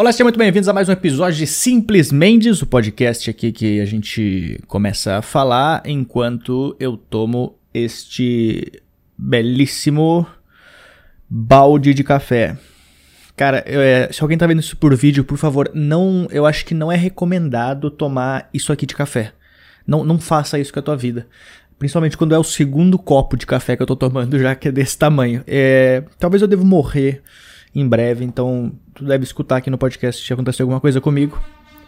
Olá, sejam muito bem-vindos a mais um episódio de Simples Mendes, o podcast aqui que a gente começa a falar enquanto eu tomo este belíssimo balde de café. Cara, eu, é, se alguém tá vendo isso por vídeo, por favor, não, eu acho que não é recomendado tomar isso aqui de café. Não, não faça isso com a tua vida. Principalmente quando é o segundo copo de café que eu tô tomando, já que é desse tamanho. É, talvez eu devo morrer em breve, então tu deve escutar aqui no podcast se acontecer alguma coisa comigo.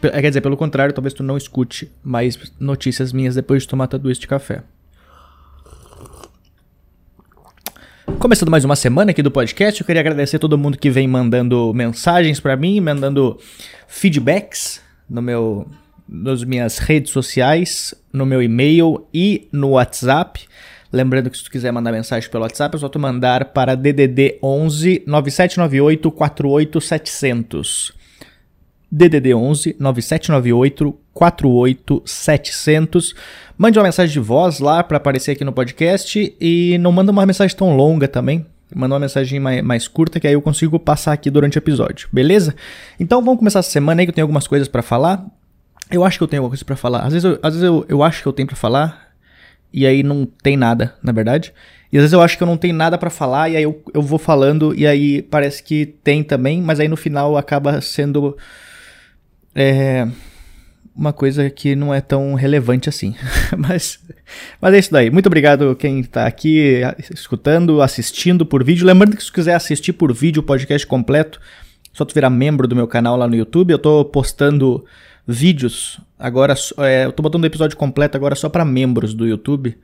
É, quer dizer, pelo contrário, talvez tu não escute mais notícias minhas depois de tomar tudo isso de café. Começando mais uma semana aqui do podcast, eu queria agradecer todo mundo que vem mandando mensagens para mim, mandando feedbacks no meu nas minhas redes sociais, no meu e-mail e no WhatsApp. Lembrando que se tu quiser mandar mensagem pelo WhatsApp, é só tu mandar para DDD 11 9798 48700. DDD 11 9798 48700. Mande uma mensagem de voz lá para aparecer aqui no podcast e não manda uma mensagem tão longa também. Manda uma mensagem mais, mais, curta que aí eu consigo passar aqui durante o episódio, beleza? Então vamos começar essa semana aí que eu tenho algumas coisas para falar. Eu acho que eu tenho alguma coisa para falar. Às vezes, eu, às vezes eu, eu acho que eu tenho para falar e aí não tem nada, na verdade. E às vezes eu acho que eu não tenho nada para falar e aí eu, eu vou falando e aí parece que tem também, mas aí no final acaba sendo é, uma coisa que não é tão relevante assim. mas, mas é isso daí. Muito obrigado quem tá aqui escutando, assistindo por vídeo. Lembrando que se quiser assistir por vídeo o podcast completo, só tu virar membro do meu canal lá no YouTube. Eu tô postando vídeos. Agora, é, eu tô botando o episódio completo agora só para membros do YouTube.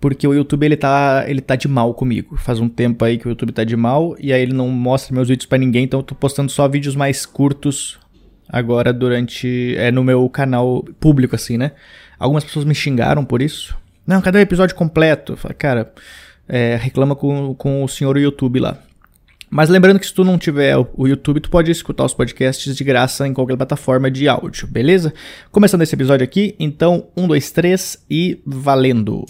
Porque o YouTube ele tá, ele tá de mal comigo. Faz um tempo aí que o YouTube tá de mal e aí ele não mostra meus vídeos para ninguém, então eu tô postando só vídeos mais curtos agora durante é no meu canal público assim, né? Algumas pessoas me xingaram por isso. Não, cadê o episódio completo? Cara, é, reclama com, com o senhor YouTube lá. Mas lembrando que se tu não tiver o YouTube, tu pode escutar os podcasts de graça em qualquer plataforma de áudio, beleza? Começando esse episódio aqui, então, um, dois, três e valendo!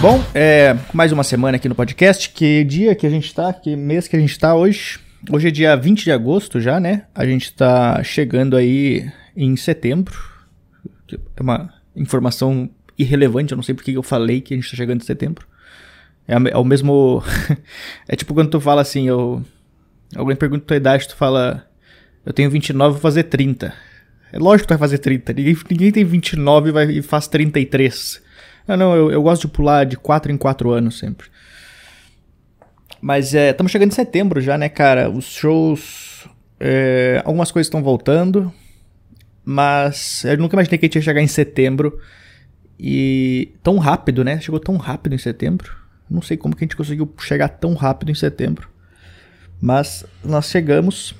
Bom, é, mais uma semana aqui no podcast. Que dia que a gente tá? Que mês que a gente tá hoje? Hoje é dia 20 de agosto já, né? A gente tá chegando aí em setembro. É uma informação irrelevante, eu não sei porque eu falei que a gente está chegando em setembro. É, é, o mesmo. é tipo quando tu fala assim, eu. Alguém pergunta tua idade, tu fala. Eu tenho 29, vou fazer 30. É lógico que tu vai fazer 30. Ninguém, ninguém tem 29 e, vai, e faz 33. Não, não, eu, eu gosto de pular de 4 em 4 anos sempre. Mas é, estamos chegando em setembro já, né, cara? Os shows. É, algumas coisas estão voltando. Mas eu nunca imaginei que a gente ia chegar em setembro. E tão rápido, né? Chegou tão rápido em setembro. Não sei como que a gente conseguiu chegar tão rápido em setembro. Mas nós chegamos.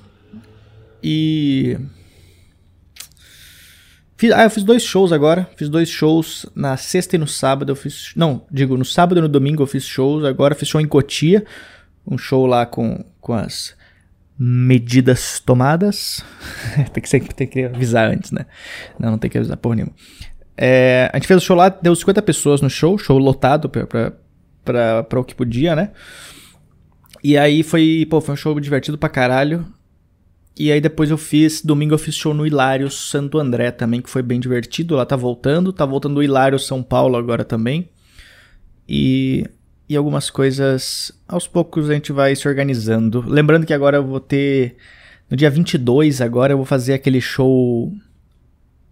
E. Fiz, ah, eu fiz dois shows agora. Fiz dois shows na sexta e no sábado. Eu fiz. Não, digo, no sábado e no domingo eu fiz shows. Agora fiz show em Cotia. Um show lá com, com as medidas tomadas. tem, que sempre, tem que avisar antes, né? Não, não tem que avisar por nenhuma. É, a gente fez o show lá, deu 50 pessoas no show, show lotado pra o que podia, né? E aí foi, pô, foi um show divertido pra caralho. E aí depois eu fiz, domingo eu fiz show no Hilário Santo André também, que foi bem divertido. Lá tá voltando, tá voltando o Hilário São Paulo agora também. E e algumas coisas aos poucos a gente vai se organizando. Lembrando que agora eu vou ter no dia 22 agora eu vou fazer aquele show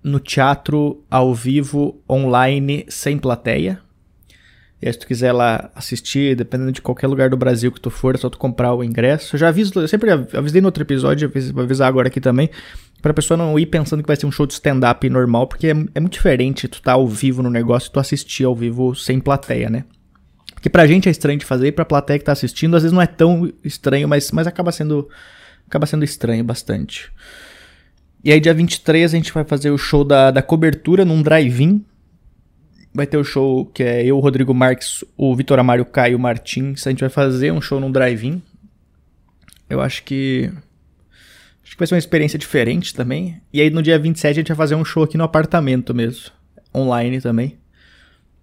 no teatro ao vivo online sem plateia. E aí, se tu quiser lá assistir, dependendo de qualquer lugar do Brasil que tu for, é só tu comprar o ingresso. Eu já aviso, eu sempre avisei no outro episódio, vou avisar agora aqui também, pra pessoa não ir pensando que vai ser um show de stand-up normal, porque é, é, muito diferente tu tá ao vivo no negócio e tu assistir ao vivo sem plateia, né? Que pra gente é estranho de fazer, e pra plateia que tá assistindo, às vezes não é tão estranho, mas, mas acaba sendo acaba sendo estranho bastante. E aí, dia 23, a gente vai fazer o show da, da cobertura num drive-in. Vai ter o show que é eu, Rodrigo Marques, o Vitor Amário Caio Martins. A gente vai fazer um show num drive-in. Eu acho que. Acho que vai ser uma experiência diferente também. E aí, no dia 27, a gente vai fazer um show aqui no apartamento mesmo. online também.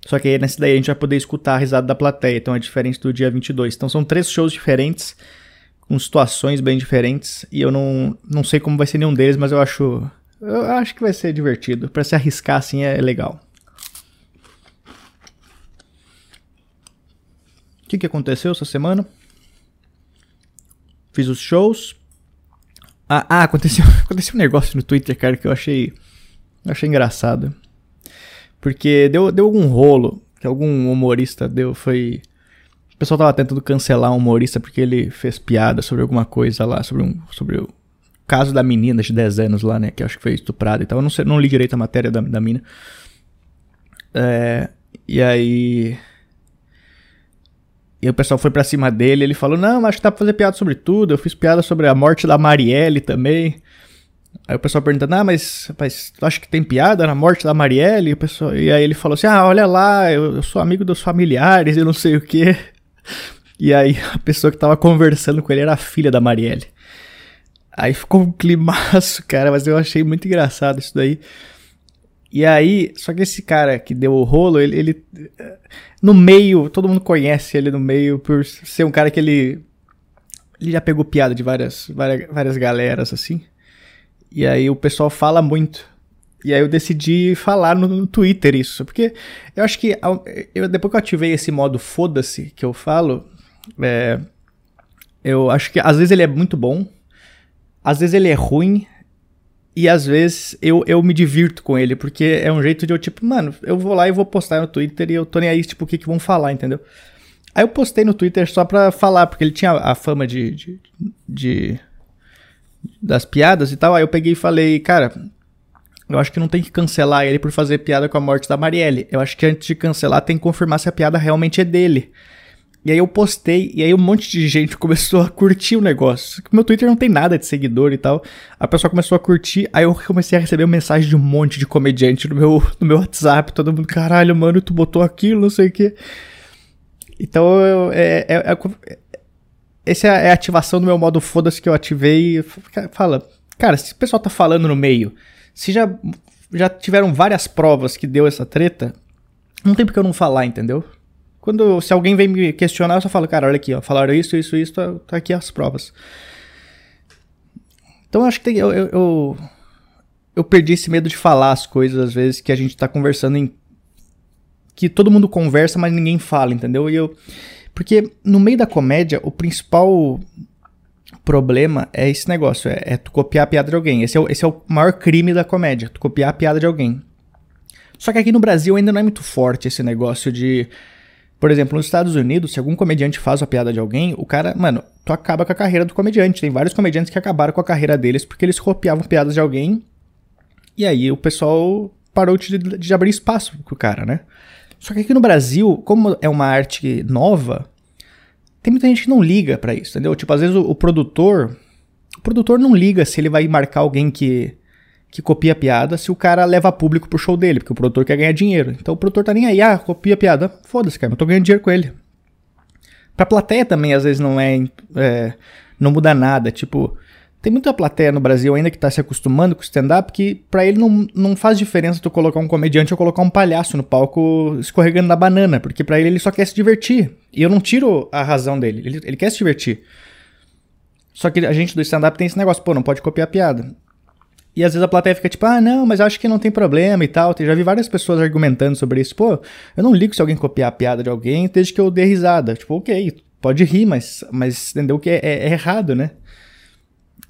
Só que aí nesse daí a gente vai poder escutar a risada da plateia, então é diferente do dia 22. Então são três shows diferentes, com situações bem diferentes, e eu não, não sei como vai ser nenhum deles, mas eu acho eu acho que vai ser divertido. Para se arriscar assim é legal. O que, que aconteceu essa semana? Fiz os shows. Ah, ah, aconteceu, aconteceu um negócio no Twitter, cara, que eu achei, eu achei engraçado. Porque deu, deu algum rolo que algum humorista deu. Foi. O pessoal tava tentando cancelar um humorista porque ele fez piada sobre alguma coisa lá, sobre um. Sobre o caso da menina de 10 anos lá, né? Que acho que foi estuprada e tal. Eu não, sei, não li direito a matéria da, da mina. É, e aí. E o pessoal foi pra cima dele, ele falou, não, acho que dá pra fazer piada sobre tudo, eu fiz piada sobre a morte da Marielle também. Aí o pessoal perguntando, ah, mas, mas tu acha que tem piada na morte da Marielle? E, o pessoal, e aí ele falou assim, ah, olha lá, eu, eu sou amigo dos familiares e não sei o quê. E aí a pessoa que tava conversando com ele era a filha da Marielle. Aí ficou um climaço, cara, mas eu achei muito engraçado isso daí. E aí, só que esse cara que deu o rolo, ele, ele, no meio, todo mundo conhece ele no meio por ser um cara que ele ele já pegou piada de várias várias, várias galeras assim. E aí o pessoal fala muito. E aí eu decidi falar no, no Twitter isso, porque eu acho que eu, depois que eu ativei esse modo foda-se que eu falo, é, eu acho que às vezes ele é muito bom, às vezes ele é ruim, e às vezes eu, eu me divirto com ele, porque é um jeito de eu, tipo, mano, eu vou lá e vou postar no Twitter e eu tô nem aí, tipo, o que, que vão falar, entendeu? Aí eu postei no Twitter só pra falar, porque ele tinha a fama de, de, de das piadas e tal. Aí eu peguei e falei, cara, eu acho que não tem que cancelar ele por fazer piada com a morte da Marielle. Eu acho que antes de cancelar tem que confirmar se a piada realmente é dele. E aí eu postei, e aí um monte de gente começou a curtir o negócio. Meu Twitter não tem nada de seguidor e tal. A pessoa começou a curtir, aí eu comecei a receber mensagem de um monte de comediante no meu, no meu WhatsApp. Todo mundo, caralho, mano, tu botou aquilo, não sei o quê. Então, eu, é, é, é, essa é a ativação do meu modo foda-se que eu ativei. Fala, cara, se o pessoal tá falando no meio, se já, já tiveram várias provas que deu essa treta, não tem porque eu não falar, entendeu? Quando, se alguém vem me questionar, eu só falo, cara, olha aqui, ó, falaram isso, isso, isso, tá, tá aqui as provas. Então acho que tem, eu, eu, eu, eu, perdi esse medo de falar as coisas, às vezes, que a gente tá conversando em. Que todo mundo conversa, mas ninguém fala, entendeu? E eu. Porque no meio da comédia, o principal problema é esse negócio: é, é tu copiar a piada de alguém. Esse é, o, esse é o maior crime da comédia, tu copiar a piada de alguém. Só que aqui no Brasil ainda não é muito forte esse negócio de por exemplo, nos Estados Unidos, se algum comediante faz uma piada de alguém, o cara, mano, tu acaba com a carreira do comediante. Tem vários comediantes que acabaram com a carreira deles porque eles copiavam piadas de alguém. E aí o pessoal parou de, de abrir espaço pro cara, né? Só que aqui no Brasil, como é uma arte nova, tem muita gente que não liga para isso, entendeu? Tipo, às vezes o, o produtor. O produtor não liga se ele vai marcar alguém que que copia a piada se o cara leva público pro show dele, porque o produtor quer ganhar dinheiro. Então o produtor tá nem aí, ah, copia a piada. Foda-se, cara, eu tô ganhando dinheiro com ele. Pra plateia também, às vezes, não é, é. não muda nada. Tipo, tem muita plateia no Brasil ainda que tá se acostumando com stand-up que pra ele não, não faz diferença tu colocar um comediante ou colocar um palhaço no palco escorregando na banana, porque pra ele ele só quer se divertir. E eu não tiro a razão dele, ele, ele quer se divertir. Só que a gente do stand-up tem esse negócio, pô, não pode copiar a piada. E às vezes a plateia fica tipo, ah, não, mas acho que não tem problema e tal. Eu já vi várias pessoas argumentando sobre isso. Pô, eu não ligo se alguém copiar a piada de alguém desde que eu dê risada. Tipo, ok, pode rir, mas, mas entendeu que é, é, é errado, né?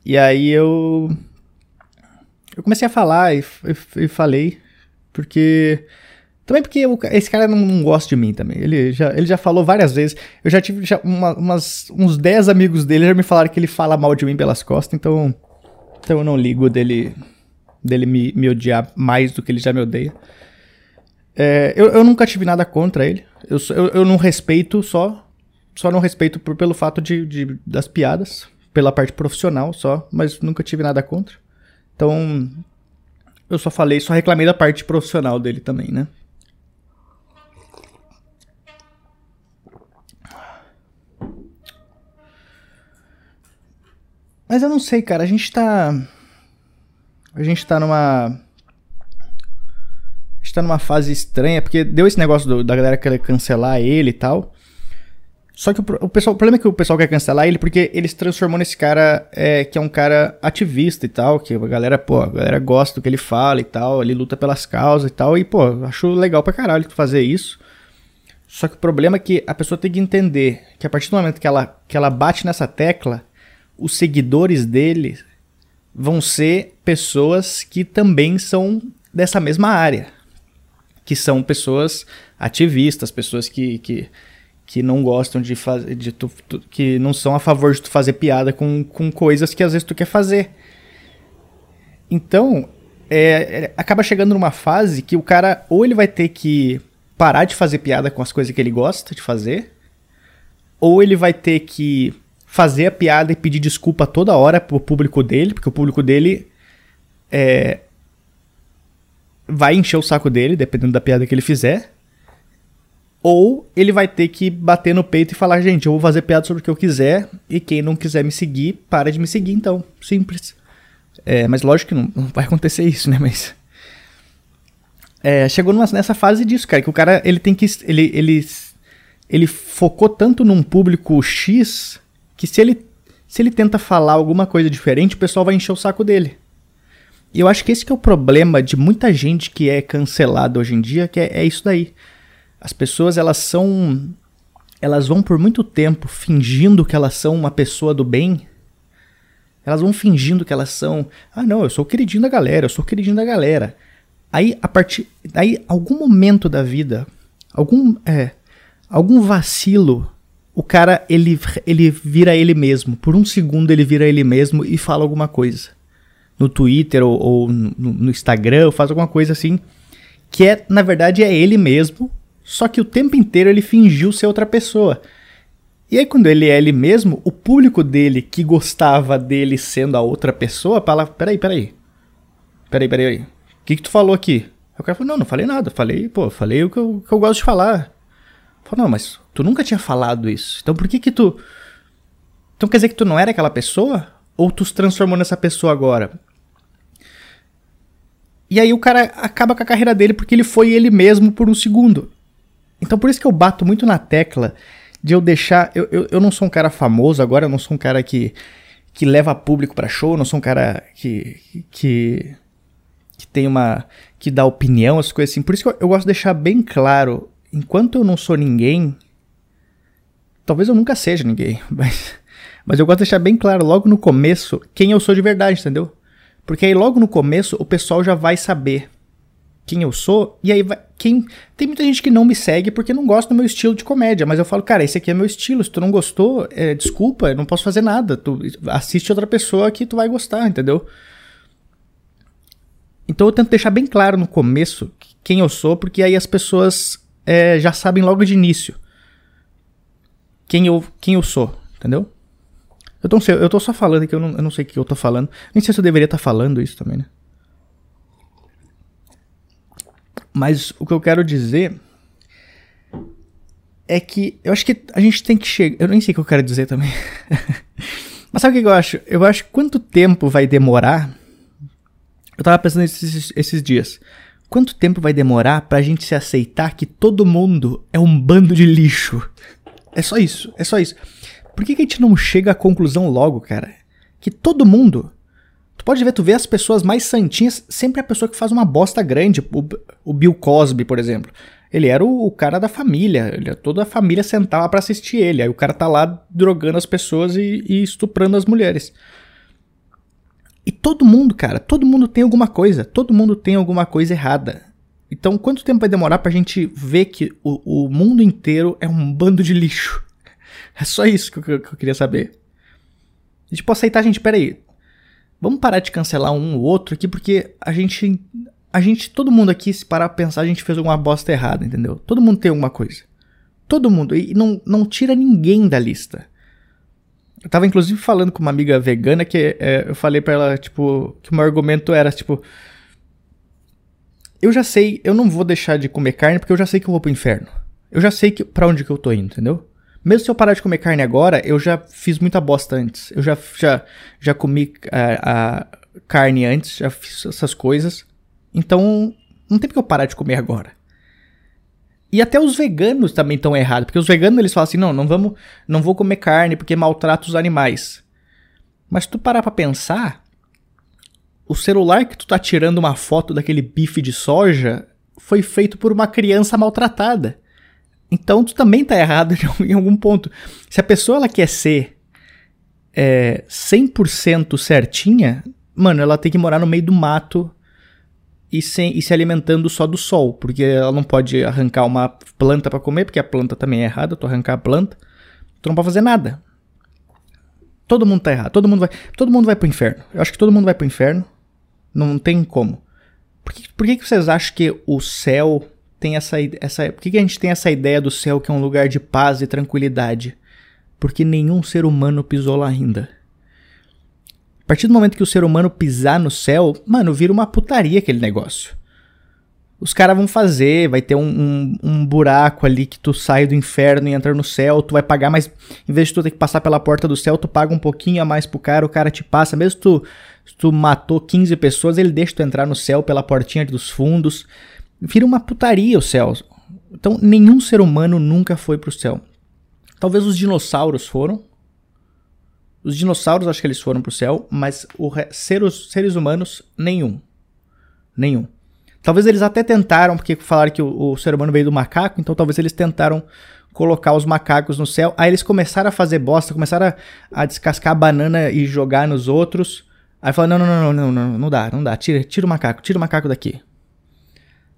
E aí eu. Eu comecei a falar e, e, e falei, porque. Também porque eu, esse cara não, não, gosta de mim também. Ele já, ele já falou várias vezes. Eu já tive já uma, umas, uns 10 amigos dele já me falaram que ele fala mal de mim pelas costas, então. Então eu não ligo dele, dele me, me odiar mais do que ele já me odeia. É, eu, eu nunca tive nada contra ele. Eu, eu, eu não respeito só. Só não respeito por, pelo fato de, de, das piadas. Pela parte profissional só. Mas nunca tive nada contra. Então. Eu só falei, só reclamei da parte profissional dele também, né? Mas eu não sei, cara. A gente tá. A gente tá numa. A gente tá numa fase estranha, porque deu esse negócio do, da galera querer cancelar ele e tal. Só que o, o, pessoal, o problema é que o pessoal quer cancelar ele porque ele se transformou nesse cara é, que é um cara ativista e tal, que a galera, pô, a galera gosta do que ele fala e tal, ele luta pelas causas e tal, e pô, acho legal pra caralho fazer isso. Só que o problema é que a pessoa tem que entender que a partir do momento que ela, que ela bate nessa tecla, os seguidores dele vão ser pessoas que também são dessa mesma área. Que são pessoas ativistas, pessoas que, que, que não gostam de fazer. De tu, tu, que não são a favor de tu fazer piada com, com coisas que às vezes tu quer fazer. Então, é, é, acaba chegando numa fase que o cara ou ele vai ter que parar de fazer piada com as coisas que ele gosta de fazer, ou ele vai ter que fazer a piada e pedir desculpa toda hora pro público dele, porque o público dele é, vai encher o saco dele, dependendo da piada que ele fizer. Ou ele vai ter que bater no peito e falar, gente, eu vou fazer piada sobre o que eu quiser, e quem não quiser me seguir, para de me seguir, então. Simples. É, mas lógico que não, não vai acontecer isso, né? Mas é, chegou numa, nessa fase disso, cara, que o cara ele tem que. Ele, ele, ele focou tanto num público X que se ele, se ele tenta falar alguma coisa diferente, o pessoal vai encher o saco dele. E eu acho que esse que é o problema de muita gente que é cancelada hoje em dia, que é, é isso daí. As pessoas, elas são. Elas vão por muito tempo fingindo que elas são uma pessoa do bem. Elas vão fingindo que elas são. Ah, não, eu sou o queridinho da galera, eu sou o queridinho da galera. Aí, a partir. Aí, algum momento da vida, algum. É, algum vacilo, o cara ele, ele vira ele mesmo. Por um segundo ele vira ele mesmo e fala alguma coisa. No Twitter ou, ou no, no, Instagram, faz alguma coisa assim. Que é, na verdade, é ele mesmo. Só que o tempo inteiro ele fingiu ser outra pessoa. E aí, quando ele é ele mesmo, o público dele que gostava dele sendo a outra pessoa, fala: peraí, peraí. Peraí, peraí, peraí. O que, que tu falou aqui? Aí o cara falou, não, não falei nada. Falei, pô, falei o que eu, que eu gosto de falar. Falei, não, mas tu nunca tinha falado isso. Então por que que tu... Então quer dizer que tu não era aquela pessoa? Ou tu se transformou nessa pessoa agora? E aí o cara acaba com a carreira dele porque ele foi ele mesmo por um segundo. Então por isso que eu bato muito na tecla de eu deixar... Eu, eu, eu não sou um cara famoso agora, eu não sou um cara que, que leva público para show, eu não sou um cara que... que que tem uma. que dá opinião, as coisas assim. Por isso que eu, eu gosto de deixar bem claro: enquanto eu não sou ninguém, talvez eu nunca seja ninguém, mas, mas eu gosto de deixar bem claro logo no começo quem eu sou de verdade, entendeu? Porque aí logo no começo o pessoal já vai saber quem eu sou, e aí vai, quem tem muita gente que não me segue porque não gosta do meu estilo de comédia, mas eu falo, cara, esse aqui é meu estilo, se tu não gostou, é, desculpa, eu não posso fazer nada, tu assiste outra pessoa que tu vai gostar, entendeu? Então eu tento deixar bem claro no começo quem eu sou, porque aí as pessoas é, já sabem logo de início quem eu, quem eu sou, entendeu? Eu, tô, eu tô só falando aqui, eu não, eu não sei o que eu tô falando. Nem sei se eu deveria estar tá falando isso também, né? Mas o que eu quero dizer é que eu acho que a gente tem que chegar. Eu nem sei o que eu quero dizer também. Mas sabe o que eu acho? Eu acho que quanto tempo vai demorar eu tava pensando esses, esses dias. Quanto tempo vai demorar pra gente se aceitar que todo mundo é um bando de lixo? É só isso, é só isso. Por que, que a gente não chega à conclusão logo, cara? Que todo mundo. Tu pode ver, tu vê as pessoas mais santinhas, sempre a pessoa que faz uma bosta grande. O, o Bill Cosby, por exemplo. Ele era o, o cara da família. Ele, toda a família sentava para assistir ele. Aí o cara tá lá drogando as pessoas e, e estuprando as mulheres. E todo mundo, cara, todo mundo tem alguma coisa, todo mundo tem alguma coisa errada. Então, quanto tempo vai demorar pra gente ver que o, o mundo inteiro é um bando de lixo? É só isso que eu, que eu queria saber. A gente pode aceitar, gente, peraí. Vamos parar de cancelar um ou outro aqui, porque a gente. A gente, todo mundo aqui, se parar pra pensar, a gente fez alguma bosta errada, entendeu? Todo mundo tem alguma coisa. Todo mundo. E não, não tira ninguém da lista. Eu tava inclusive falando com uma amiga vegana que é, eu falei para ela, tipo, que o meu argumento era, tipo. Eu já sei, eu não vou deixar de comer carne porque eu já sei que eu vou pro inferno. Eu já sei que, pra onde que eu tô indo, entendeu? Mesmo se eu parar de comer carne agora, eu já fiz muita bosta antes. Eu já, já, já comi a, a carne antes, já fiz essas coisas. Então, Não tem porque eu parar de comer agora. E até os veganos também estão errados, porque os veganos eles falam assim: "Não, não vamos, não vou comer carne porque maltrata os animais". Mas se tu parar para pensar, o celular que tu tá tirando uma foto daquele bife de soja foi feito por uma criança maltratada. Então tu também tá errado em algum ponto. Se a pessoa ela quer ser é, 100% certinha, mano, ela tem que morar no meio do mato e, sem, e se alimentando só do sol, porque ela não pode arrancar uma planta para comer, porque a planta também é errada, tu arrancar a planta, tu não pode fazer nada. Todo mundo tá errado, todo mundo vai, todo mundo vai pro inferno. Eu acho que todo mundo vai pro inferno. Não tem como. Por que, por que, que vocês acham que o céu tem essa, essa. Por que, que a gente tem essa ideia do céu que é um lugar de paz e tranquilidade? Porque nenhum ser humano pisou lá ainda. A partir do momento que o ser humano pisar no céu, mano, vira uma putaria aquele negócio. Os caras vão fazer, vai ter um, um, um, buraco ali que tu sai do inferno e entra no céu, tu vai pagar mais. Em vez de tu ter que passar pela porta do céu, tu paga um pouquinho a mais pro cara, o cara te passa. Mesmo tu, tu matou 15 pessoas, ele deixa tu entrar no céu pela portinha dos fundos. Vira uma putaria o céu. Então, nenhum ser humano nunca foi pro céu. Talvez os dinossauros foram. Os dinossauros, acho que eles foram pro céu, mas os seres, seres humanos, nenhum. Nenhum. Talvez eles até tentaram, porque falaram que o, o, ser humano veio do macaco, então talvez eles tentaram colocar os macacos no céu. Aí eles começaram a fazer bosta, começaram a, a descascar a banana e jogar nos outros. Aí falaram: não, não, não, não, não, não dá, não dá, tira, tira o macaco, tira o macaco daqui.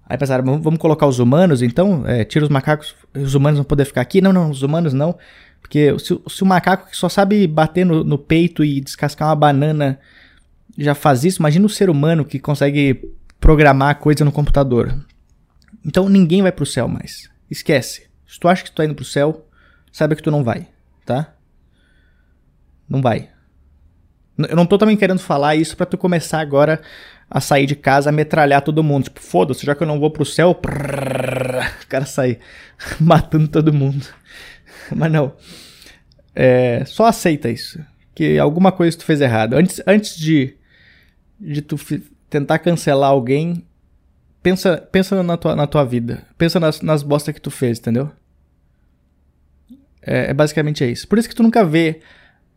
Aí pensaram: vamos colocar os humanos então? É, tira os macacos, os humanos vão poder ficar aqui? Não, não, os humanos não. Porque se, se o macaco que só sabe bater no, no peito e descascar uma banana já faz isso, imagina o ser humano que consegue programar coisa no computador. Então ninguém vai pro céu mais. Esquece. Se tu acha que tu tá indo pro céu, saiba que tu não vai, tá? Não vai. Eu não tô também querendo falar isso para tu começar agora a sair de casa, a metralhar todo mundo. Tipo, foda-se, já que eu não vou pro céu, prrr, o cara sai matando todo mundo. Mas não. É, só aceita isso. Que alguma coisa tu fez errado. Antes, antes de, de tu tentar cancelar alguém, pensa, pensa na, tua, na tua vida. Pensa nas, nas bostas que tu fez, entendeu? É, é, basicamente é isso. Por isso que tu nunca vê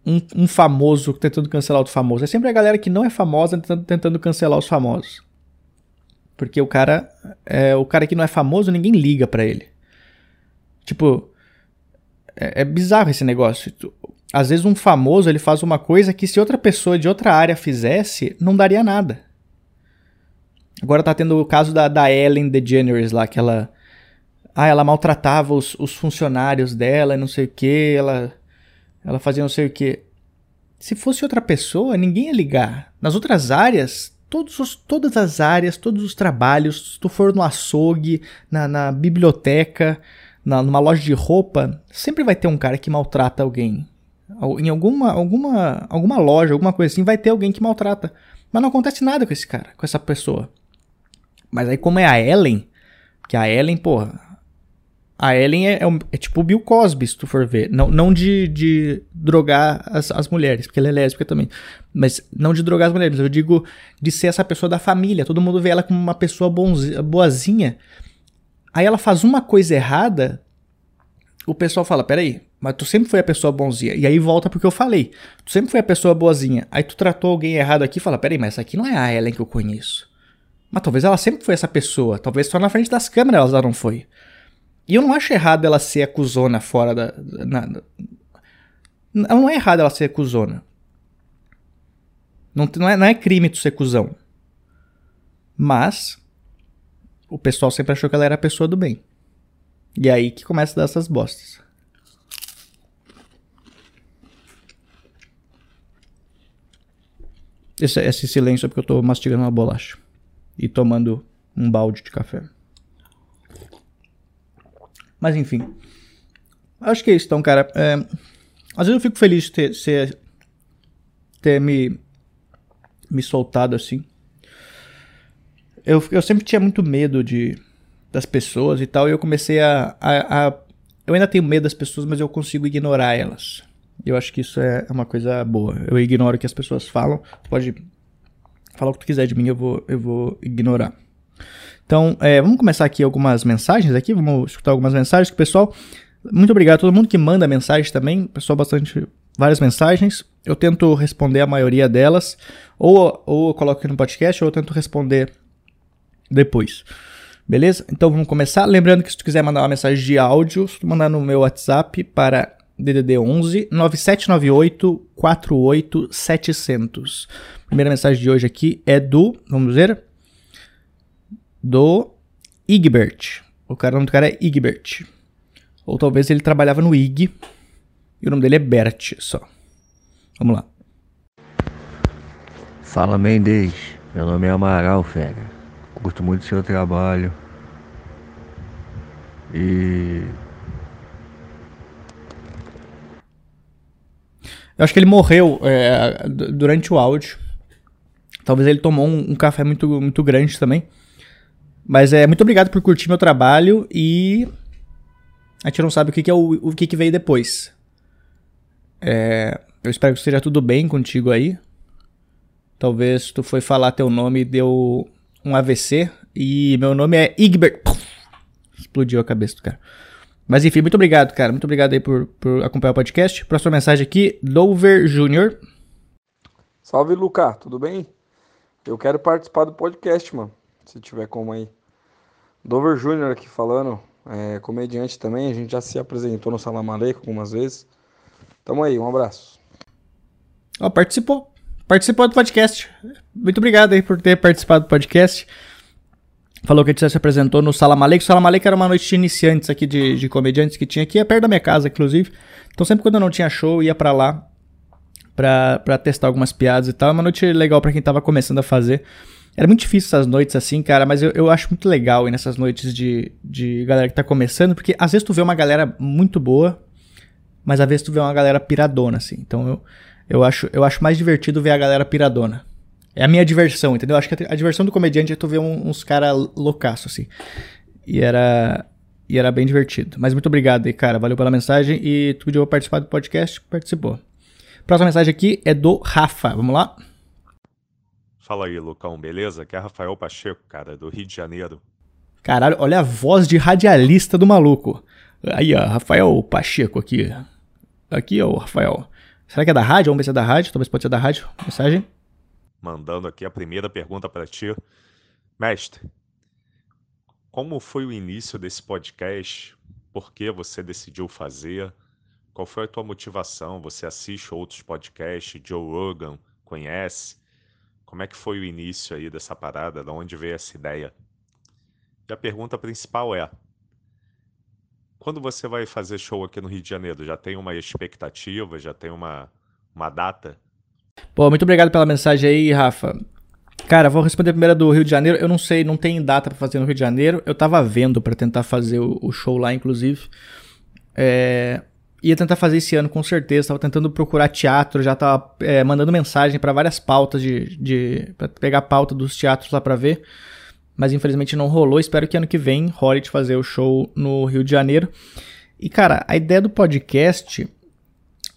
um, um, famoso tentando cancelar outro famoso. É sempre a galera que não é famosa tentando, tentando cancelar os famosos. Porque o cara, é, o cara que não é famoso, ninguém liga para ele. Tipo, é, é bizarro esse negócio. Às vezes um famoso ele faz uma coisa que se outra pessoa de outra área fizesse, não daria nada. Agora tá tendo o caso da, da Ellen DeGeneres lá, que ela. Ah, ela maltratava os, os funcionários dela, não sei o que, ela, ela fazia não sei o que. Se fosse outra pessoa, ninguém ia ligar. Nas outras áreas, os, todas as áreas, todos os trabalhos, se tu for no açougue, na, na biblioteca, na, numa loja de roupa, sempre vai ter um cara que maltrata alguém. Em alguma, alguma, alguma loja, alguma coisa assim, vai ter alguém que maltrata. Mas não acontece nada com esse cara, com essa pessoa. Mas aí, como é a Ellen, que a Ellen, porra. A Ellen é, é, é, tipo o Bill Cosby, se tu for ver. Não, não de, de drogar as, as mulheres, porque ela é lésbica também. Mas não de drogar as mulheres, eu digo de ser essa pessoa da família. Todo mundo vê ela como uma pessoa bonzinha, boazinha. Aí ela faz uma coisa errada, o pessoal fala: peraí, mas tu sempre foi a pessoa bonzinha. E aí volta porque eu falei: tu sempre foi a pessoa boazinha. Aí tu tratou alguém errado aqui e fala: peraí, mas essa aqui não é a Ellen que eu conheço. Mas talvez ela sempre foi essa pessoa. Talvez só na frente das câmeras ela não foi. E eu não acho errado ela ser acusona fora da. Na, na, não é errado ela ser acusona. Não, não, é, não é crime tu ser cuzão. Mas. O pessoal sempre achou que ela era a pessoa do bem. E é aí que começa a dar essas bostas. Esse, esse silêncio é porque eu tô mastigando uma bolacha e tomando um balde de café. Mas enfim. Acho que é isso, então, cara. É, às vezes eu fico feliz de ter, ter, ter me, me soltado assim. Eu, eu sempre tinha muito medo de das pessoas e tal, e eu comecei a, a, a eu ainda tenho medo das pessoas, mas eu consigo ignorar elas. Eu acho que isso é uma coisa boa. Eu ignoro o que as pessoas falam. Pode Fala o que tu quiser de mim, eu vou, eu vou ignorar. Então, é, vamos começar aqui algumas mensagens aqui, vamos escutar algumas mensagens. Pessoal, muito obrigado a todo mundo que manda mensagem também. Pessoal, bastante, várias mensagens. Eu tento responder a maioria delas, ou, ou eu coloco aqui no podcast, ou eu tento responder depois. Beleza? Então vamos começar. Lembrando que se tu quiser mandar uma mensagem de áudio, se tu mandar no meu WhatsApp para DDD 11 9798 48 700. Primeira mensagem de hoje aqui é do, vamos ver, do Igbert. O cara, o nome do cara é Igbert. Ou talvez ele trabalhava no IG e o nome dele é Bert só. Vamos lá. Fala Mendes, meu nome é Amaral, fera. Curto muito seu trabalho. E Eu acho que ele morreu é, durante o áudio. Talvez ele tomou um, um, café muito, muito grande também. Mas é muito obrigado por curtir meu trabalho e a gente não sabe o que, que é o, o que, que veio depois. É, eu espero que esteja tudo bem contigo aí. Talvez tu foi falar teu nome e deu um AVC. E meu nome é Igbert. Explodiu a cabeça do cara. Mas enfim, muito obrigado, cara. Muito obrigado aí por, por acompanhar o podcast. Próxima mensagem aqui, Dover Jr. Salve, Luca. Tudo bem? Eu quero participar do podcast, mano. Se tiver como aí. Dover Jr. aqui falando. É, comediante também. A gente já se apresentou no Salamaleco algumas vezes. Tamo aí, um abraço. Ó, participou. Participou do podcast. Muito obrigado aí por ter participado do podcast. Falou que a gente se apresentou no Salamalek. O Salamalek era uma noite de iniciantes aqui de, de comediantes que tinha aqui, é perto da minha casa, inclusive. Então sempre quando eu não tinha show, eu ia para lá pra, pra testar algumas piadas e tal. É uma noite legal para quem tava começando a fazer. Era muito difícil essas noites assim, cara, mas eu, eu acho muito legal ir nessas noites de, de galera que tá começando, porque às vezes tu vê uma galera muito boa, mas às vezes tu vê uma galera piradona, assim. Então eu, eu, acho, eu acho mais divertido ver a galera piradona. É a minha diversão, entendeu? Acho que a, a diversão do comediante é tu ver um, uns caras loucaço, assim. E era. E era bem divertido. Mas muito obrigado aí, cara. Valeu pela mensagem. E tu pediu participar do podcast, participou. Próxima mensagem aqui é do Rafa. Vamos lá? Fala aí, Lucão, beleza? Aqui é Rafael Pacheco, cara, do Rio de Janeiro. Caralho, olha a voz de radialista do maluco. Aí, ó, Rafael Pacheco aqui. Aqui, ó, Rafael. Será que é da rádio? Vamos ver se é da rádio. Talvez pode ser da rádio. Mensagem mandando aqui a primeira pergunta para ti. Mestre, como foi o início desse podcast? Por que você decidiu fazer? Qual foi a tua motivação? Você assiste outros podcasts? Joe Rogan, conhece? Como é que foi o início aí dessa parada? De onde veio essa ideia? E a pergunta principal é: quando você vai fazer show aqui no Rio de Janeiro? Já tem uma expectativa? Já tem uma, uma data? Pô, muito obrigado pela mensagem aí, Rafa. Cara, vou responder primeiro do Rio de Janeiro. Eu não sei, não tem data para fazer no Rio de Janeiro. Eu tava vendo para tentar fazer o, o, show lá, inclusive. É, ia tentar fazer esse ano com certeza. Tava tentando procurar teatro, já tava é, mandando mensagem para várias pautas de, de para pegar a pauta dos teatros lá para ver. Mas infelizmente não rolou. Espero que ano que vem role de fazer o show no Rio de Janeiro. E cara, a ideia do podcast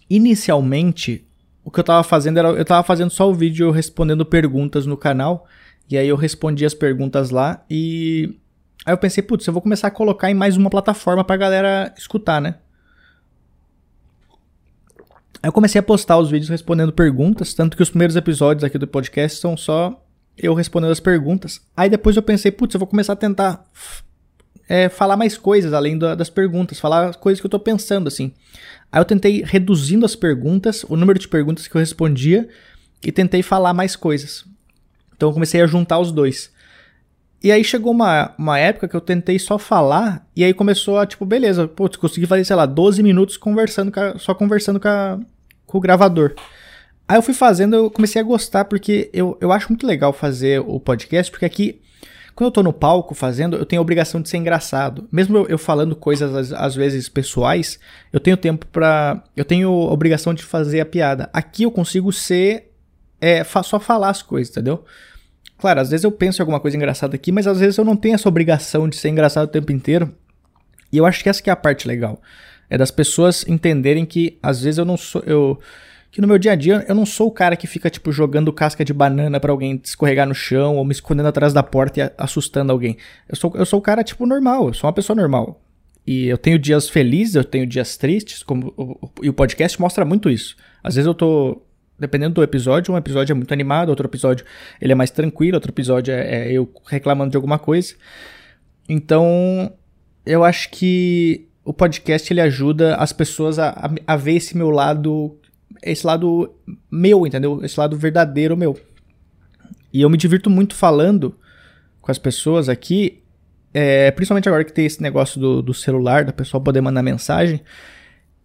inicialmente o que eu tava fazendo era. Eu tava fazendo só o vídeo respondendo perguntas no canal. E aí eu respondi as perguntas lá e. Aí eu pensei, putz, eu vou começar a colocar em mais uma plataforma pra galera escutar, né? Aí eu comecei a postar os vídeos respondendo perguntas, tanto que os primeiros episódios aqui do podcast são só eu respondendo as perguntas. Aí depois eu pensei, putz, eu vou começar a tentar é, falar mais coisas além da, das perguntas, falar coisas que eu tô pensando, assim. Aí eu tentei reduzindo as perguntas, o número de perguntas que eu respondia, e tentei falar mais coisas. Então eu comecei a juntar os dois. E aí chegou uma, uma época que eu tentei só falar, e aí começou a, tipo, beleza, putz, consegui fazer, sei lá, 12 minutos conversando a, só conversando com, a, com o gravador. Aí eu fui fazendo, eu comecei a gostar, porque eu, eu acho muito legal fazer o podcast, porque aqui quando eu tô no palco fazendo, eu tenho a obrigação de ser engraçado. Mesmo eu, eu falando coisas às, às, vezes pessoais, eu tenho tempo para, eu tenho a obrigação de fazer a piada. Aqui eu consigo ser é, só falar as coisas, entendeu? Claro, às vezes eu penso em alguma coisa engraçada aqui, mas às vezes eu não tenho essa obrigação de ser engraçado o tempo inteiro. E eu acho que essa que é a parte legal. É das pessoas entenderem que às vezes eu não sou eu que no meu dia a dia eu não sou o cara que fica, tipo, jogando casca de banana para alguém escorregar no chão ou me escondendo atrás da porta e assustando alguém. Eu sou, eu sou o cara, tipo, normal, eu sou uma pessoa normal. E eu tenho dias felizes, eu tenho dias tristes, como, e o podcast mostra muito isso. Às vezes eu tô, dependendo do episódio, um episódio é muito animado, outro episódio ele é mais tranquilo, outro episódio é, é eu reclamando de alguma coisa. Então, eu acho que o podcast ele ajuda as pessoas a, a, a ver esse meu lado esse lado meu, entendeu? Esse lado verdadeiro meu. E eu me divirto muito falando com as pessoas aqui, é, principalmente agora que tem esse negócio do, do celular, da pessoa poder mandar mensagem.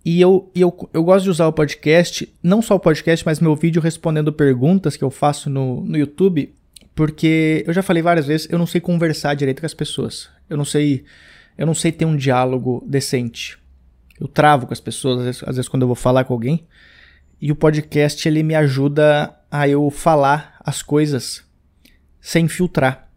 E eu, eu, eu gosto de usar o podcast, não só o podcast, mas meu vídeo respondendo perguntas que eu faço no, no YouTube, porque eu já falei várias vezes, eu não sei conversar direito com as pessoas. Eu não sei, eu não sei ter um diálogo decente. Eu travo com as pessoas, às vezes, às vezes quando eu vou falar com alguém. E o podcast ele me ajuda a eu falar as coisas sem filtrar.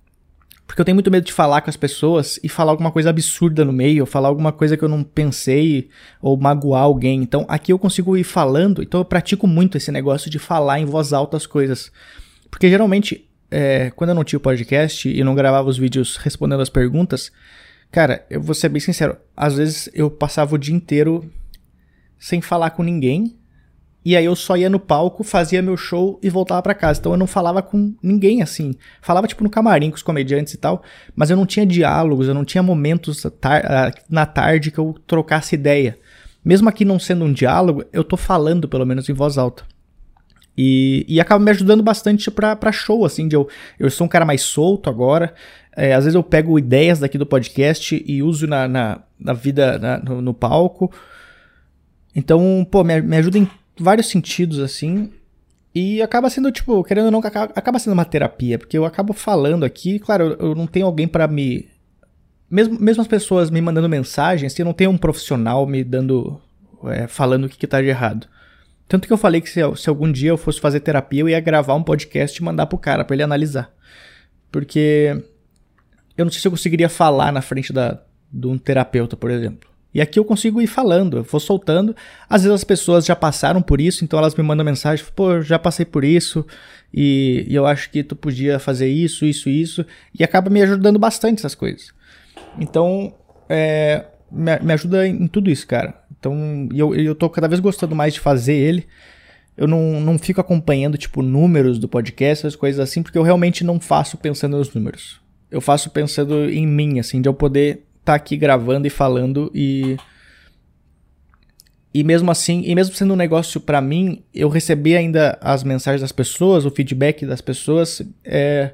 Porque eu tenho muito medo de falar com as pessoas e falar alguma coisa absurda no meio, ou falar alguma coisa que eu não pensei, ou magoar alguém. Então aqui eu consigo ir falando, então eu pratico muito esse negócio de falar em voz alta as coisas. Porque geralmente, é, quando eu não tinha o podcast e não gravava os vídeos respondendo as perguntas, cara, eu vou ser bem sincero, às vezes eu passava o dia inteiro sem falar com ninguém, e aí eu só ia no palco, fazia meu show e voltava para casa. Então eu não falava com ninguém assim. Falava tipo no camarim com os comediantes e tal, mas eu não tinha diálogos, eu não tinha momentos tar na tarde que eu trocasse ideia. Mesmo aqui não sendo um diálogo, eu tô falando pelo menos em voz alta. E, e acaba me ajudando bastante pra, pra show, assim, de eu, eu sou um cara mais solto agora. É, às vezes eu pego ideias daqui do podcast e uso na, na, na vida na, no, no palco. Então, pô, me, me ajuda em vários sentidos, assim. E acaba sendo, tipo, querendo ou não, acaba sendo uma terapia, porque eu acabo falando aqui, claro, eu não tenho alguém para me. Mesmo, mesmo as pessoas me mandando mensagens, eu não tenho um profissional me dando. É, falando o que, que tá de errado. Tanto que eu falei que se, se, algum dia eu fosse fazer terapia, eu ia gravar um podcast e mandar pro cara para ele analisar. Porque eu não sei se eu conseguiria falar na frente da, de um terapeuta, por exemplo. E aqui eu consigo ir falando, eu vou soltando. Às vezes as pessoas já passaram por isso, então elas me mandam mensagem, pô, já passei por isso, e, e eu acho que tu podia fazer isso, isso, isso, e acaba me ajudando bastante essas coisas. Então, é, me, me, ajuda em tudo isso, cara. Então, eu, eu tô cada vez gostando mais de fazer ele. Eu não, não fico acompanhando, tipo, números do podcast, essas coisas assim, porque eu realmente não faço pensando nos números. Eu faço pensando em mim, assim, de eu poder tá aqui gravando e falando e e mesmo assim, e mesmo sendo um negócio para mim, eu receber ainda as mensagens das pessoas, o feedback das pessoas, é,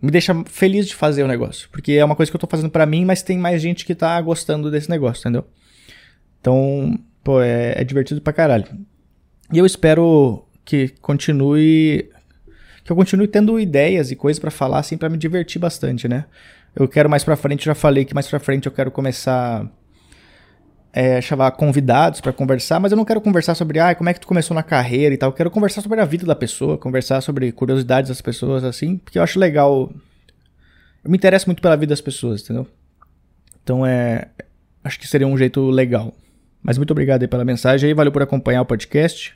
me deixa feliz de fazer o negócio, porque é uma coisa que eu tô fazendo para mim, mas tem mais gente que tá gostando desse negócio, entendeu? Então, pô, é, é divertido pra caralho. E eu espero que continue que eu continue tendo ideias e coisas para falar assim para me divertir bastante, né? Eu quero mais pra frente, já falei que mais pra frente eu quero começar é, chamar convidados para conversar, mas eu não quero conversar sobre ah, como é que tu começou na carreira e tal. Eu quero conversar sobre a vida da pessoa, conversar sobre curiosidades das pessoas, assim, porque eu acho legal. Eu me interesso muito pela vida das pessoas, entendeu? Então é. Acho que seria um jeito legal. Mas muito obrigado aí pela mensagem aí, valeu por acompanhar o podcast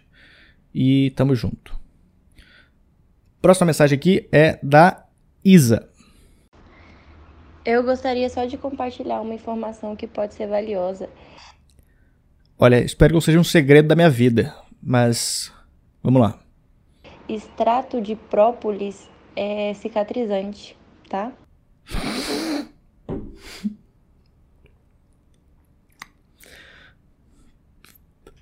e tamo junto. Próxima mensagem aqui é da Isa. Eu gostaria só de compartilhar uma informação que pode ser valiosa. Olha, espero que não seja um segredo da minha vida, mas vamos lá. Extrato de própolis é cicatrizante, tá?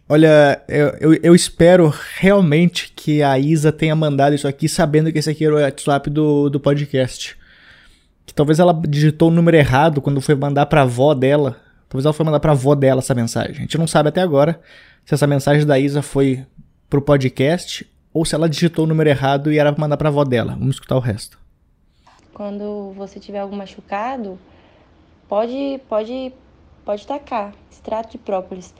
Olha, eu, eu, eu, espero realmente que a Isa tenha mandado isso aqui sabendo que esse aqui era o WhatsApp do, do podcast que talvez ela digitou o número errado quando foi mandar pra avó dela. Talvez ela foi mandar pra avó dela essa mensagem. A gente não sabe até agora se essa mensagem da Isa foi pro podcast ou se ela digitou o número errado e era pra mandar pra avó dela. Vamos escutar o resto. Quando você tiver algum machucado, pode, pode, pode tacar extrato de própolis.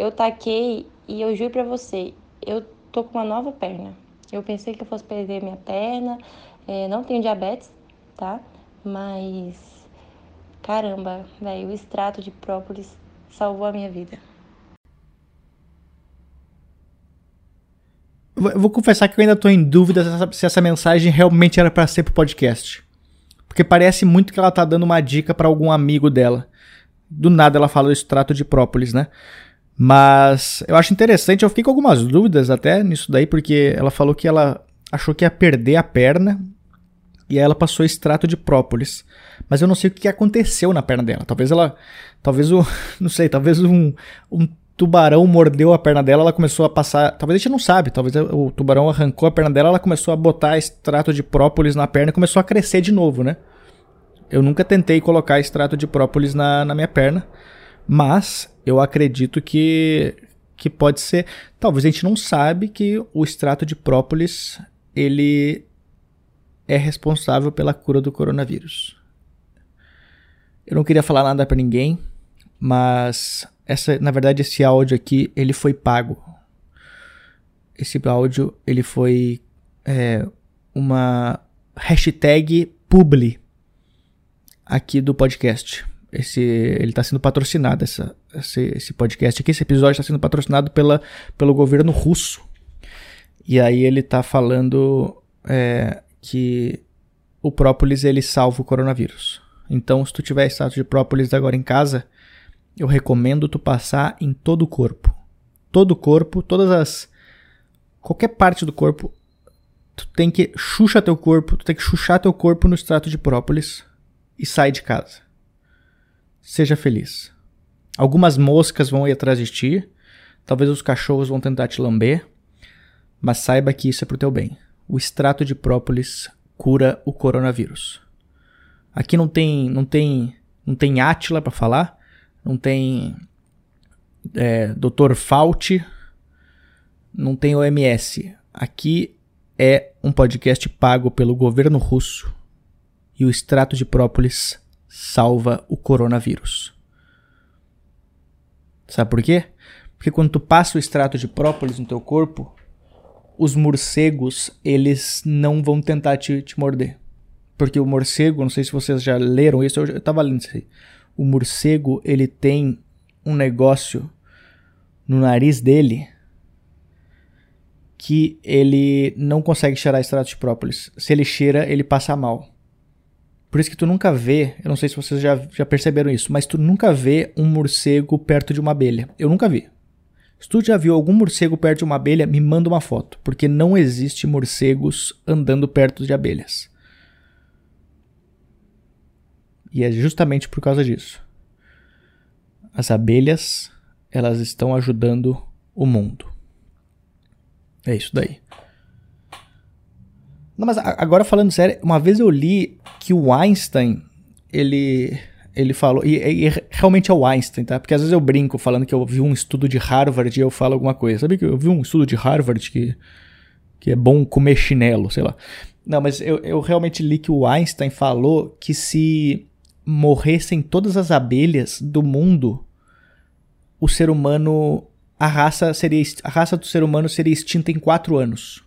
Eu taquei e eu juro pra você, eu tô com uma nova perna. Eu pensei que eu fosse perder minha perna, é, não tenho diabetes, tá? Mas caramba, velho, o extrato de própolis salvou a minha vida. Vou confessar que eu ainda tô em dúvida se essa mensagem realmente era para ser pro podcast. Porque parece muito que ela tá dando uma dica para algum amigo dela. Do nada ela fala do extrato de própolis, né? Mas eu acho interessante, eu fiquei com algumas dúvidas até nisso daí, porque ela falou que ela achou que ia perder a perna e aí ela passou extrato de própolis. Mas eu não sei o que aconteceu na perna dela. Talvez ela. Talvez o. Não sei, talvez um, um tubarão mordeu a perna dela, ela começou a passar. Talvez a gente não sabe, talvez o tubarão arrancou a perna dela, ela começou a botar extrato de própolis na perna e começou a crescer de novo, né? Eu nunca tentei colocar extrato de própolis na, na minha perna, mas eu acredito que, que pode ser. Talvez a gente não sabe que o extrato de própolis ele é responsável pela cura do coronavírus. Eu não queria falar nada para ninguém, mas essa, na verdade, esse áudio aqui ele foi pago. Esse áudio ele foi é, uma hashtag publi aqui do podcast. Esse, ele está sendo patrocinado, essa, esse, esse podcast aqui, esse episódio está sendo patrocinado pela, pelo governo russo. E aí ele está falando é, que o própolis ele salva o coronavírus. Então, se tu tiver status de própolis agora em casa, eu recomendo tu passar em todo o corpo. Todo o corpo, todas as qualquer parte do corpo, tu tem que chuchar teu corpo, tu tem que chuchar teu corpo no extrato de própolis e sai de casa. Seja feliz. Algumas moscas vão ir atrás de ti, talvez os cachorros vão tentar te lamber, mas saiba que isso é pro teu bem o extrato de própolis cura o coronavírus. Aqui não tem, não tem, não tem Átila para falar, não tem é, Dr. Fauci, não tem OMS. Aqui é um podcast pago pelo governo russo e o extrato de própolis salva o coronavírus. Sabe por quê? Porque quando tu passa o extrato de própolis no teu corpo, os morcegos, eles não vão tentar te, te morder. Porque o morcego, não sei se vocês já leram isso, eu, eu tava lendo isso aí. O morcego, ele tem um negócio no nariz dele que ele não consegue cheirar extrato de própolis. Se ele cheira, ele passa mal. Por isso que tu nunca vê, eu não sei se vocês já, já perceberam isso, mas tu nunca vê um morcego perto de uma abelha. Eu nunca vi. Se tu já viu algum morcego perto de uma abelha, me manda uma foto, porque não existe morcegos andando perto de abelhas. E é justamente por causa disso. As abelhas, elas estão ajudando o mundo. É isso daí. Não, mas agora falando sério, uma vez eu li que o Einstein, ele ele falou, e, e, realmente é o Einstein, tá? Porque às vezes eu brinco falando que eu vi um estudo de Harvard e eu falo alguma coisa. Sabe que eu vi um estudo de Harvard que, que é bom comer chinelo, sei lá. Não, mas eu, eu realmente li que o Einstein falou que se morressem todas as abelhas do mundo, o ser humano, a raça seria, a raça do ser humano seria extinta em quatro anos.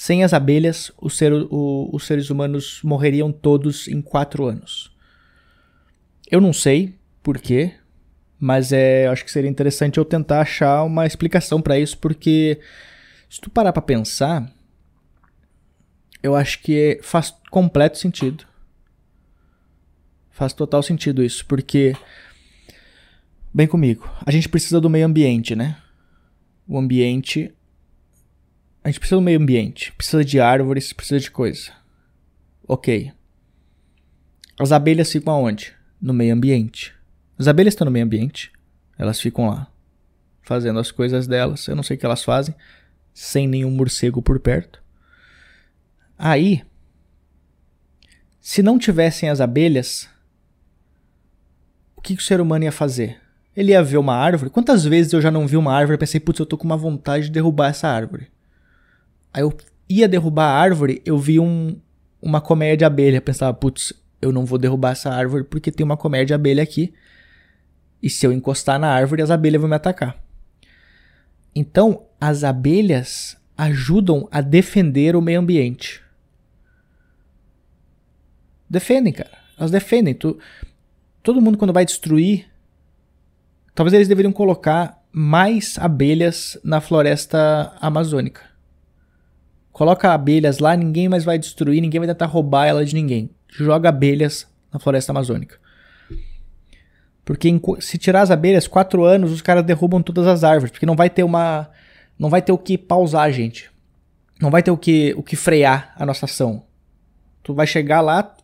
Sem as abelhas, ser, o, os seres humanos morreriam todos em quatro anos. Eu não sei por quê, mas é, acho que seria interessante eu tentar achar uma explicação para isso, porque se tu parar para pensar, eu acho que faz completo sentido. Faz total sentido isso, porque bem comigo, a gente precisa do meio ambiente, né? O ambiente a gente precisa do meio ambiente, precisa de árvores, precisa de coisa. OK. As abelhas ficam aonde? no meio ambiente. As abelhas estão no meio ambiente, elas ficam lá, fazendo as coisas delas. Eu não sei o que elas fazem, sem nenhum morcego por perto. Aí, se não tivessem as abelhas, o que, que o ser humano ia fazer? Ele ia ver uma árvore. Quantas vezes eu já não vi uma árvore e pensei, putz, eu tô com uma vontade de derrubar essa árvore. Aí eu ia derrubar a árvore, eu vi um, uma colmeia de abelha. Pensava, putz, eu não vou derrubar essa árvore porque tem uma colmeia de abelha aqui. E se eu encostar na árvore, as abelhas vão me atacar. Então, as abelhas ajudam a defender o meio ambiente. Defendem, cara. Elas defendem. Tu, todo mundo, quando vai destruir, talvez eles deveriam colocar mais abelhas na floresta amazônica. Coloca abelhas lá, ninguém mais vai destruir, ninguém vai tentar roubar ela de ninguém. Joga abelhas na floresta amazônica. Porque se tirar as abelhas, quatro anos, os caras derrubam todas as árvores, porque não vai ter uma, não vai ter o que pausar, gente. Não vai ter o que, o que frear a nossa ação. Tu vai chegar lá,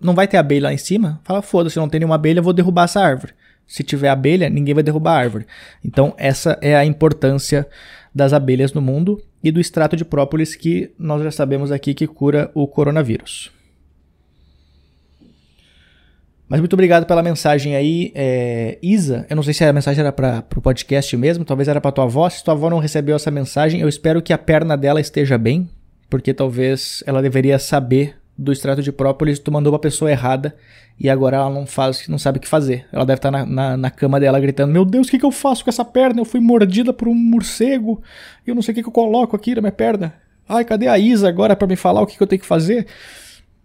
não vai ter abelha lá em cima, fala foda-se, não tem nenhuma abelha, vou derrubar essa árvore. Se tiver abelha, ninguém vai derrubar a árvore. Então, essa é a importância das abelhas no mundo e do extrato de própolis que nós já sabemos aqui que cura o coronavírus. Mas muito obrigado pela mensagem aí, é, Isa. Eu não sei se a mensagem era para o podcast mesmo, talvez era para tua avó. Se tua avó não recebeu essa mensagem, eu espero que a perna dela esteja bem, porque talvez ela deveria saber do extrato de própolis, tu mandou pra pessoa errada e agora ela não faz, não sabe o que fazer. Ela deve estar tá na, na, na cama dela gritando: Meu Deus, o que, que eu faço com essa perna? Eu fui mordida por um morcego e eu não sei o que, que eu coloco aqui na minha perna. Ai, cadê a Isa agora para me falar o que, que eu tenho que fazer?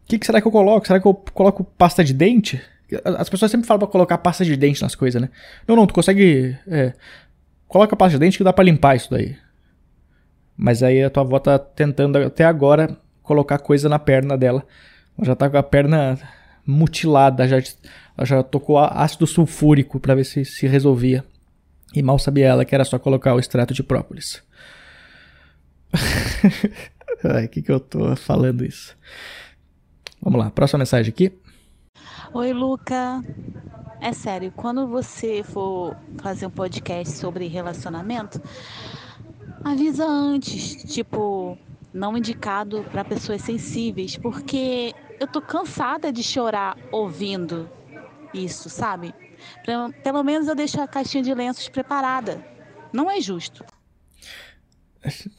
O que, que será que eu coloco? Será que eu coloco pasta de dente? As pessoas sempre falam pra colocar pasta de dente nas coisas, né? Não, não, tu consegue. É, coloca pasta de dente que dá pra limpar isso daí. Mas aí a tua avó tá tentando até agora colocar coisa na perna dela. Ela já tá com a perna mutilada, já, ela já tocou ácido sulfúrico para ver se se resolvia. E mal sabia ela que era só colocar o extrato de própolis. Ai, que que eu tô falando isso? Vamos lá, próxima mensagem aqui. Oi, Luca. É sério, quando você for fazer um podcast sobre relacionamento, avisa antes, tipo, não indicado para pessoas sensíveis, porque eu tô cansada de chorar ouvindo isso, sabe? Pelo menos eu deixo a caixinha de lenços preparada. Não é justo.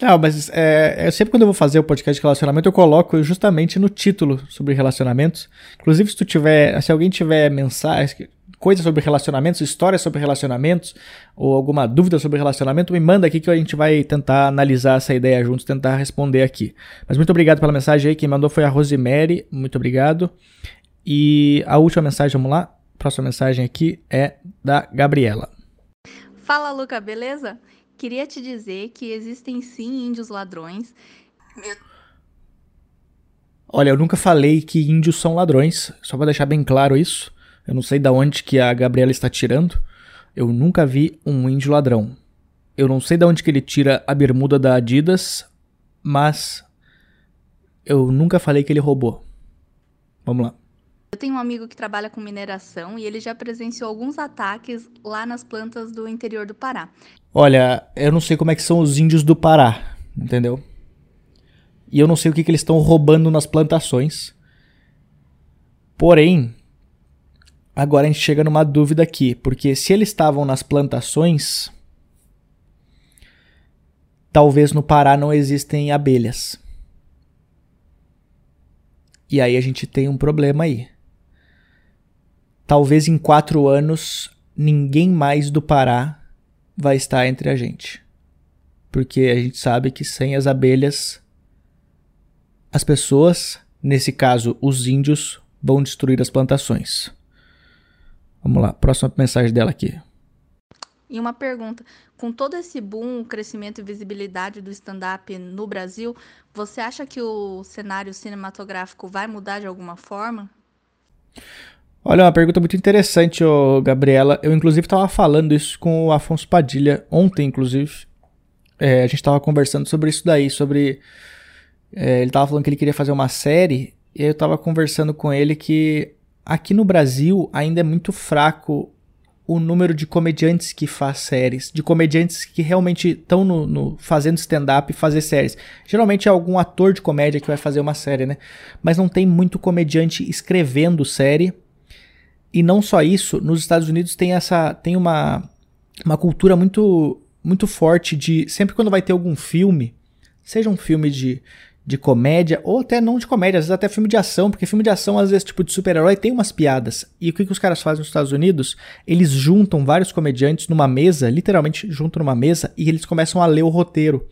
Não, mas é, é, sempre quando eu vou fazer o podcast de relacionamento, eu coloco justamente no título sobre relacionamentos. Inclusive, se tu tiver, se alguém tiver mensagem, coisas sobre relacionamentos, histórias sobre relacionamentos, ou alguma dúvida sobre relacionamento, me manda aqui que a gente vai tentar analisar essa ideia juntos, tentar responder aqui. Mas muito obrigado pela mensagem aí, quem mandou foi a Rosemary, muito obrigado. E a última mensagem, vamos lá? A próxima mensagem aqui é da Gabriela. Fala, Luca, beleza? Queria te dizer que existem sim índios ladrões. Meu... Olha, eu nunca falei que índios são ladrões, só para deixar bem claro isso. Eu não sei da onde que a Gabriela está tirando. Eu nunca vi um índio ladrão. Eu não sei da onde que ele tira a bermuda da Adidas, mas eu nunca falei que ele roubou. Vamos lá. Eu tenho um amigo que trabalha com mineração e ele já presenciou alguns ataques lá nas plantas do interior do Pará. Olha, eu não sei como é que são os índios do Pará, entendeu? E eu não sei o que, que eles estão roubando nas plantações. Porém, Agora a gente chega numa dúvida aqui, porque se eles estavam nas plantações, talvez no Pará não existem abelhas. E aí a gente tem um problema aí. Talvez em quatro anos ninguém mais do Pará vai estar entre a gente. Porque a gente sabe que sem as abelhas, as pessoas, nesse caso os índios, vão destruir as plantações. Vamos lá, próxima mensagem dela aqui. E uma pergunta: com todo esse boom, crescimento e visibilidade do stand-up no Brasil, você acha que o cenário cinematográfico vai mudar de alguma forma? Olha, uma pergunta muito interessante, ô, Gabriela. Eu, inclusive, estava falando isso com o Afonso Padilha ontem, inclusive. É, a gente estava conversando sobre isso daí, sobre. É, ele estava falando que ele queria fazer uma série, e eu estava conversando com ele que Aqui no Brasil ainda é muito fraco o número de comediantes que faz séries, de comediantes que realmente estão no, no, fazendo stand-up e fazer séries. Geralmente é algum ator de comédia que vai fazer uma série, né? Mas não tem muito comediante escrevendo série. E não só isso, nos Estados Unidos tem essa tem uma, uma cultura muito muito forte de sempre quando vai ter algum filme, seja um filme de de comédia, ou até não de comédia, às vezes até filme de ação, porque filme de ação, às vezes, tipo de super-herói, tem umas piadas. E o que, que os caras fazem nos Estados Unidos? Eles juntam vários comediantes numa mesa, literalmente juntam numa mesa, e eles começam a ler o roteiro.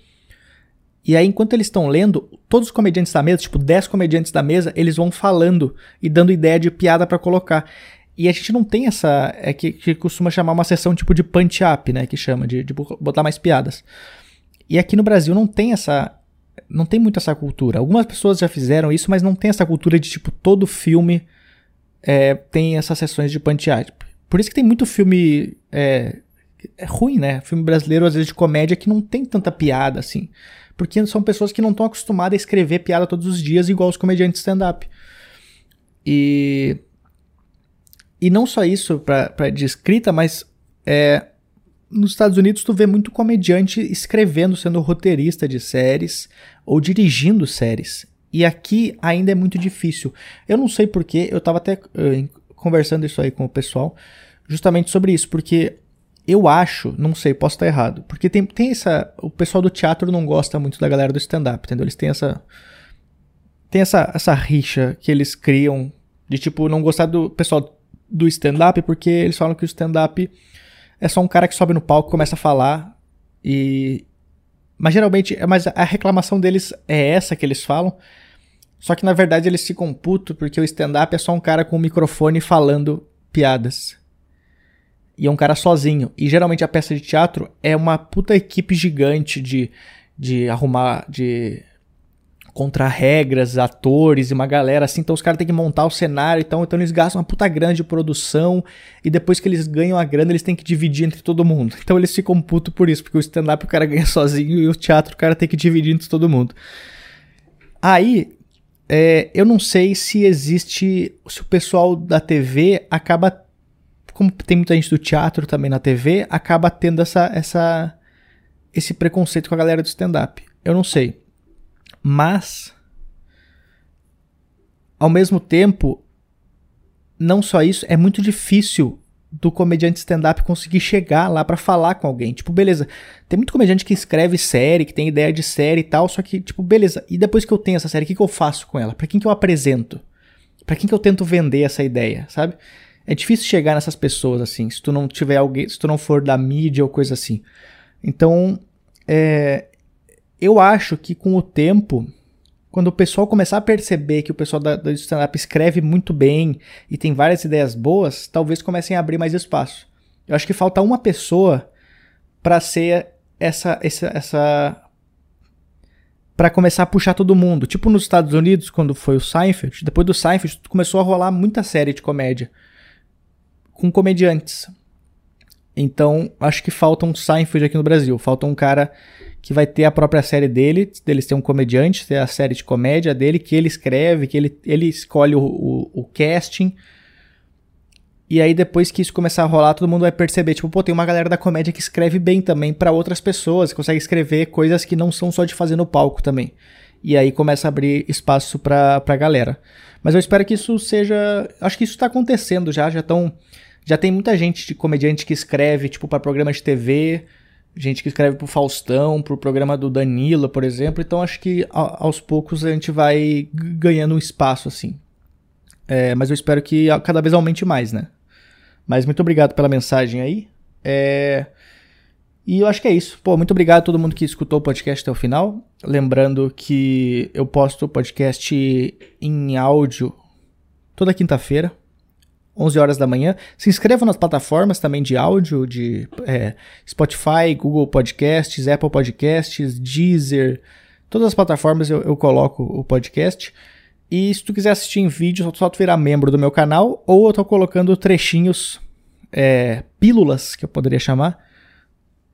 E aí, enquanto eles estão lendo, todos os comediantes da mesa, tipo 10 comediantes da mesa, eles vão falando e dando ideia de piada para colocar. E a gente não tem essa. É que, que costuma chamar uma sessão tipo de punch-up, né? Que chama, de, de botar mais piadas. E aqui no Brasil não tem essa não tem muito essa cultura. Algumas pessoas já fizeram isso, mas não tem essa cultura de tipo todo filme é, tem essas sessões de pantear. Por isso que tem muito filme é, é ruim, né? Filme brasileiro às vezes de comédia que não tem tanta piada assim, porque são pessoas que não estão acostumadas a escrever piada todos os dias igual os comediantes stand-up. E e não só isso para de escrita, mas é, nos Estados Unidos tu vê muito comediante escrevendo, sendo roteirista de séries ou dirigindo séries. E aqui ainda é muito difícil. Eu não sei porquê, eu tava até uh, conversando isso aí com o pessoal, justamente sobre isso, porque eu acho, não sei, posso estar errado, porque tem, tem essa. O pessoal do teatro não gosta muito da galera do stand-up, entendeu? Eles têm essa. Tem essa, essa rixa que eles criam de tipo não gostar do pessoal do stand-up porque eles falam que o stand-up é só um cara que sobe no palco, começa a falar e. Mas geralmente, mas a reclamação deles é essa que eles falam. Só que na verdade eles ficam putos porque o stand-up é só um cara com um microfone falando piadas. E é um cara sozinho. E geralmente a peça de teatro é uma puta equipe gigante de, de arrumar, de contra regras, atores e uma galera assim. Então os caras têm que montar o cenário. Então, então eles gastam uma puta grande de produção. E depois que eles ganham a grana, eles têm que dividir entre todo mundo. Então eles ficam putos por isso. Porque o stand-up o cara ganha sozinho e o teatro o cara tem que dividir entre todo mundo. Aí, é, eu não sei se existe. Se o pessoal da TV acaba. Como tem muita gente do teatro também na TV, acaba tendo essa, essa, esse preconceito com a galera do stand-up. Eu não sei. Mas, ao mesmo tempo, não só isso, é muito difícil do comediante stand-up conseguir chegar lá para falar com alguém. Tipo, beleza, tem muito comediante que escreve série, que tem ideia de série e tal, só que, tipo, beleza, e depois que eu tenho essa série, o que, que eu faço com ela? Pra quem que eu apresento? Pra quem que eu tento vender essa ideia, sabe? É difícil chegar nessas pessoas, assim, se tu não tiver alguém, se tu não for da mídia ou coisa assim. Então, é, eu acho que com o tempo, quando o pessoal começar a perceber que o pessoal da, do stand-up escreve muito bem e tem várias ideias boas, talvez comecem a abrir mais espaço. Eu acho que falta uma pessoa para ser essa, essa, essa para começar a puxar todo mundo. Tipo nos Estados Unidos, quando foi o Seinfeld, depois do Seinfeld começou a rolar muita série de comédia com comediantes. Então, acho que falta um Seinfeld aqui no Brasil. Falta um cara que vai ter a própria série dele, deles ter um comediante, ter a série de comédia dele, que ele escreve, que ele, ele escolhe o, o, o casting. E aí depois que isso começar a rolar, todo mundo vai perceber, tipo, pô, tem uma galera da comédia que escreve bem também para outras pessoas, consegue escrever coisas que não são só de fazer no palco também. E aí começa a abrir espaço pra, pra galera. Mas eu espero que isso seja, acho que isso tá acontecendo já, já estão já tem muita gente de comediante que escreve, tipo, para programas de TV, gente que escreve pro Faustão, pro programa do Danilo, por exemplo. Então acho que aos poucos a gente vai ganhando um espaço assim. É, mas eu espero que cada vez aumente mais, né? Mas muito obrigado pela mensagem aí. É... E eu acho que é isso. Pô, muito obrigado a todo mundo que escutou o podcast até o final. Lembrando que eu posto o podcast em áudio toda quinta-feira. 11 horas da manhã. Se inscreva nas plataformas também de áudio, de é, Spotify, Google Podcasts, Apple Podcasts, Deezer. Todas as plataformas eu, eu, coloco o podcast. E se tu quiser assistir em vídeo, só tu virar membro do meu canal, ou eu tô colocando trechinhos, é, pílulas, que eu poderia chamar,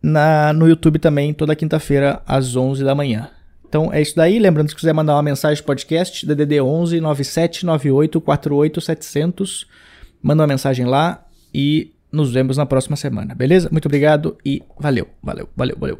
na, no YouTube também, toda quinta-feira, às 11 da manhã. Então é isso daí. Lembrando, se quiser mandar uma mensagem podcast, DDD 11 97 98 48 700 manda uma mensagem lá e nos vemos na próxima semana, beleza? Muito obrigado e valeu, valeu, valeu, valeu.